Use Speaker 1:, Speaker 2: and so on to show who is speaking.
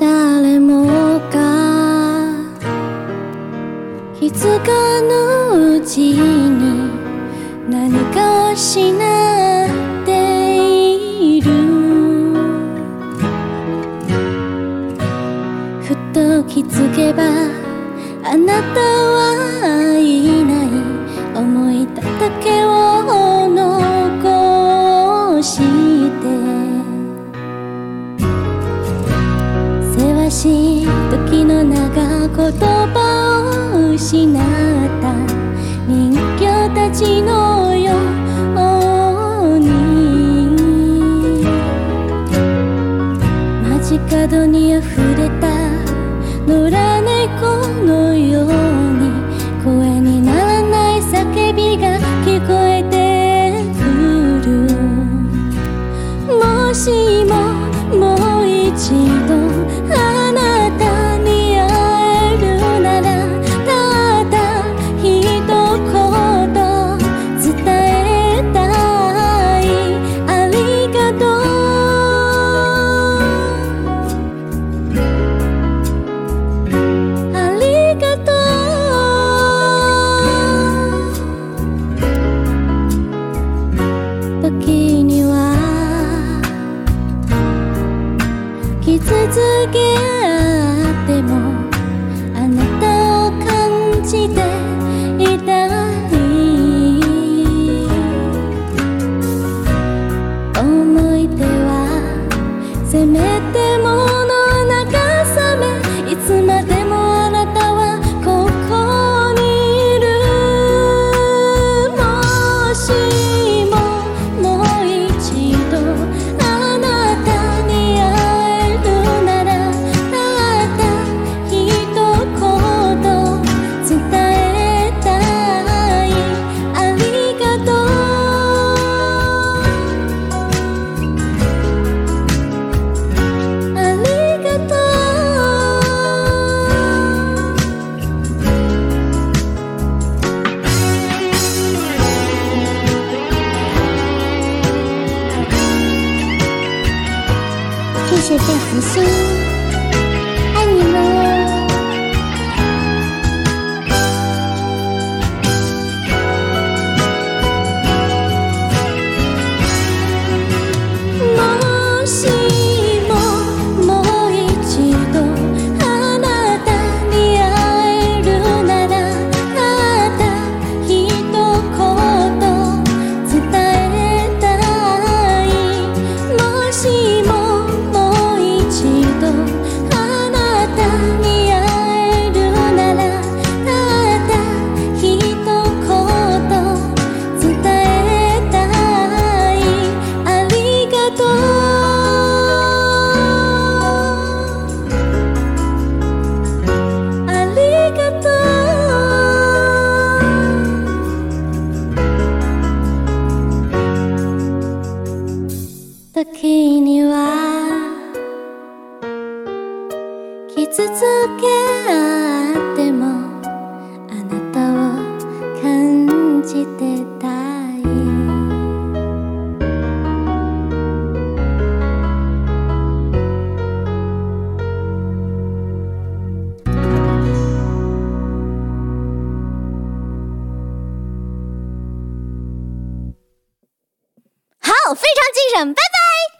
Speaker 1: 誰もがい。つかのうちに何かをしないと気づけばあなたはいない。思い立っただけ戏幕傷つけあってもあなたを感じて
Speaker 2: 谢谢
Speaker 1: 费福星。い続けってもあなたを感じてたい。好非常精神拜拜。